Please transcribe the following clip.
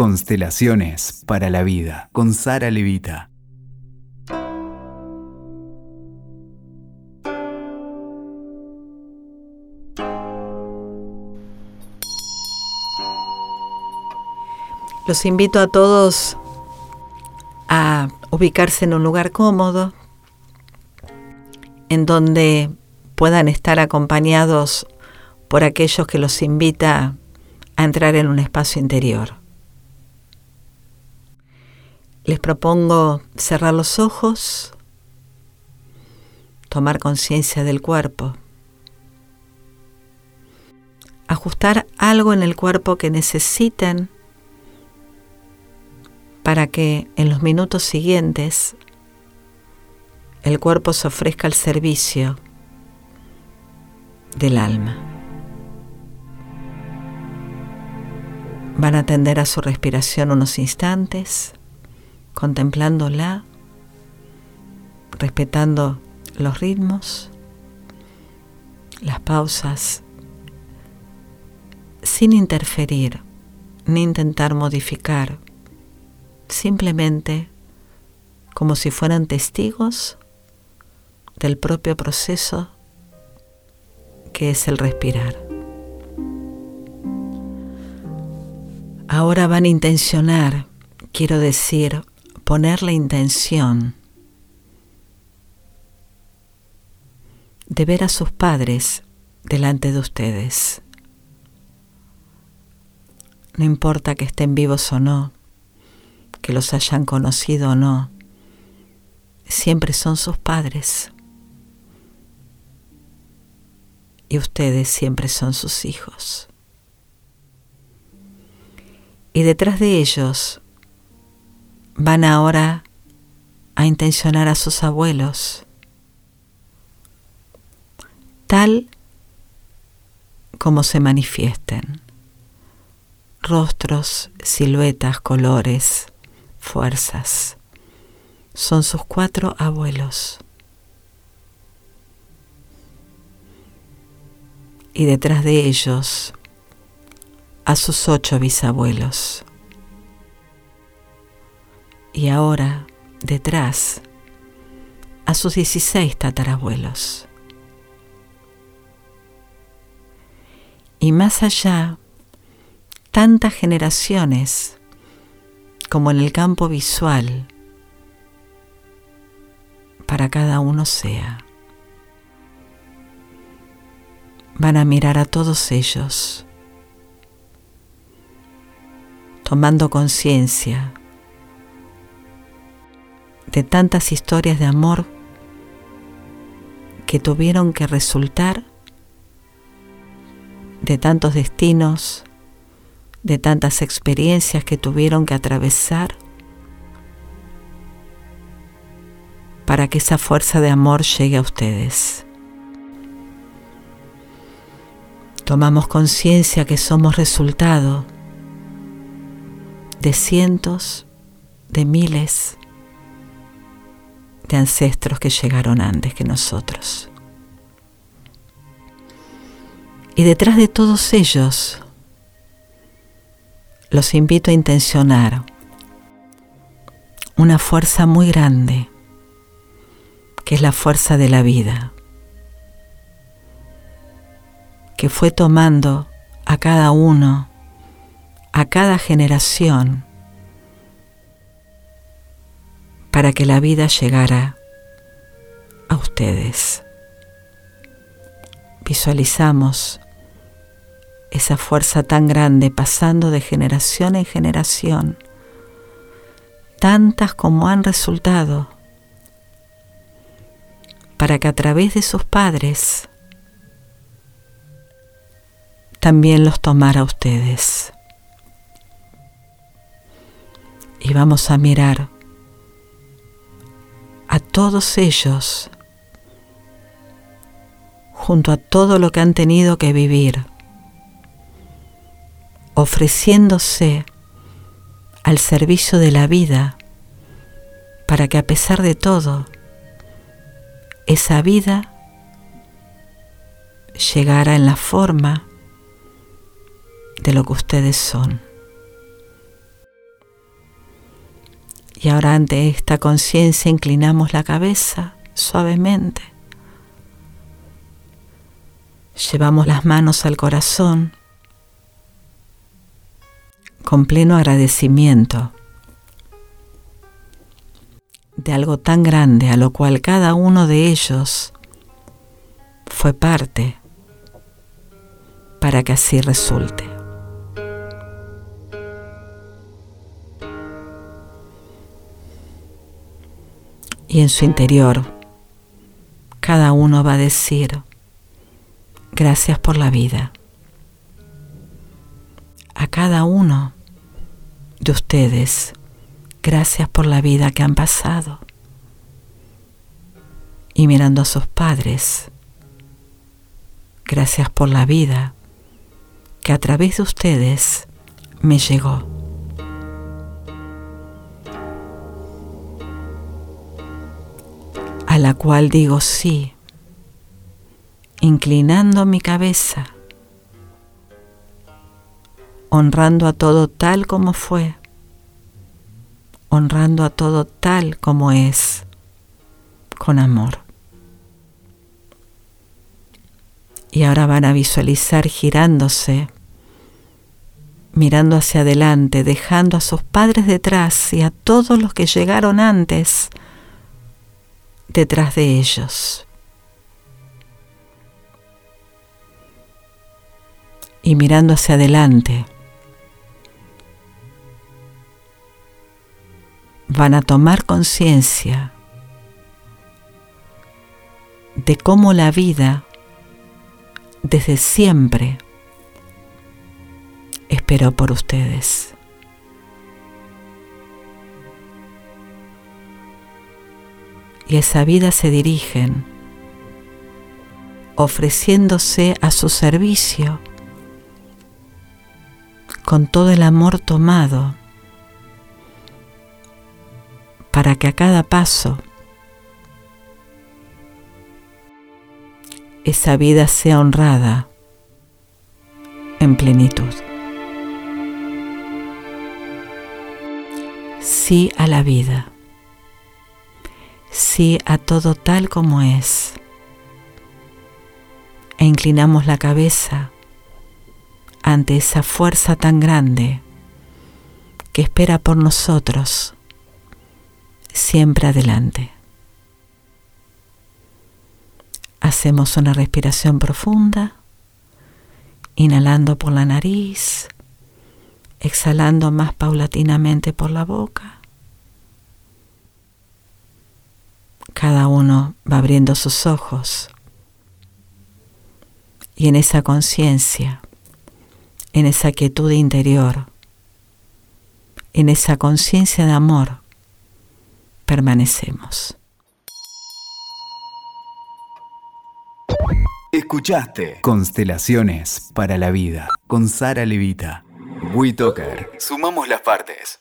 Constelaciones para la vida con Sara Levita. Los invito a todos a ubicarse en un lugar cómodo, en donde puedan estar acompañados por aquellos que los invita a entrar en un espacio interior. Les propongo cerrar los ojos, tomar conciencia del cuerpo, ajustar algo en el cuerpo que necesiten para que en los minutos siguientes el cuerpo se ofrezca al servicio del alma. Van a atender a su respiración unos instantes, contemplándola, respetando los ritmos, las pausas, sin interferir ni intentar modificar simplemente como si fueran testigos del propio proceso que es el respirar. Ahora van a intencionar, quiero decir, poner la intención de ver a sus padres delante de ustedes. No importa que estén vivos o no, que los hayan conocido o no, siempre son sus padres. Y ustedes siempre son sus hijos. Y detrás de ellos van ahora a intencionar a sus abuelos, tal como se manifiesten. Rostros, siluetas, colores, fuerzas. Son sus cuatro abuelos. Y detrás de ellos a sus ocho bisabuelos. Y ahora detrás a sus dieciséis tatarabuelos. Y más allá, tantas generaciones como en el campo visual para cada uno sea. Van a mirar a todos ellos, tomando conciencia de tantas historias de amor que tuvieron que resultar de tantos destinos de tantas experiencias que tuvieron que atravesar para que esa fuerza de amor llegue a ustedes. Tomamos conciencia que somos resultado de cientos, de miles de ancestros que llegaron antes que nosotros. Y detrás de todos ellos los invito a intencionar una fuerza muy grande, que es la fuerza de la vida, que fue tomando a cada uno, a cada generación, para que la vida llegara a ustedes. Visualizamos esa fuerza tan grande pasando de generación en generación, tantas como han resultado, para que a través de sus padres también los tomara ustedes. Y vamos a mirar a todos ellos junto a todo lo que han tenido que vivir ofreciéndose al servicio de la vida para que a pesar de todo, esa vida llegara en la forma de lo que ustedes son. Y ahora ante esta conciencia inclinamos la cabeza suavemente. Llevamos las manos al corazón con pleno agradecimiento de algo tan grande a lo cual cada uno de ellos fue parte para que así resulte. Y en su interior, cada uno va a decir, gracias por la vida. A cada uno de ustedes, gracias por la vida que han pasado. Y mirando a sus padres, gracias por la vida que a través de ustedes me llegó. La cual digo sí, inclinando mi cabeza, honrando a todo tal como fue, honrando a todo tal como es, con amor. Y ahora van a visualizar girándose, mirando hacia adelante, dejando a sus padres detrás y a todos los que llegaron antes detrás de ellos. Y mirando hacia adelante, van a tomar conciencia de cómo la vida desde siempre esperó por ustedes. Y esa vida se dirigen ofreciéndose a su servicio con todo el amor tomado para que a cada paso esa vida sea honrada en plenitud. Sí a la vida, sí a todo tal como es. E inclinamos la cabeza ante esa fuerza tan grande que espera por nosotros siempre adelante. Hacemos una respiración profunda, inhalando por la nariz, exhalando más paulatinamente por la boca. Cada uno va abriendo sus ojos y en esa conciencia, en esa quietud interior, en esa conciencia de amor, permanecemos. Escuchaste Constelaciones para la Vida con Sara Levita. WeToker. Sumamos las partes.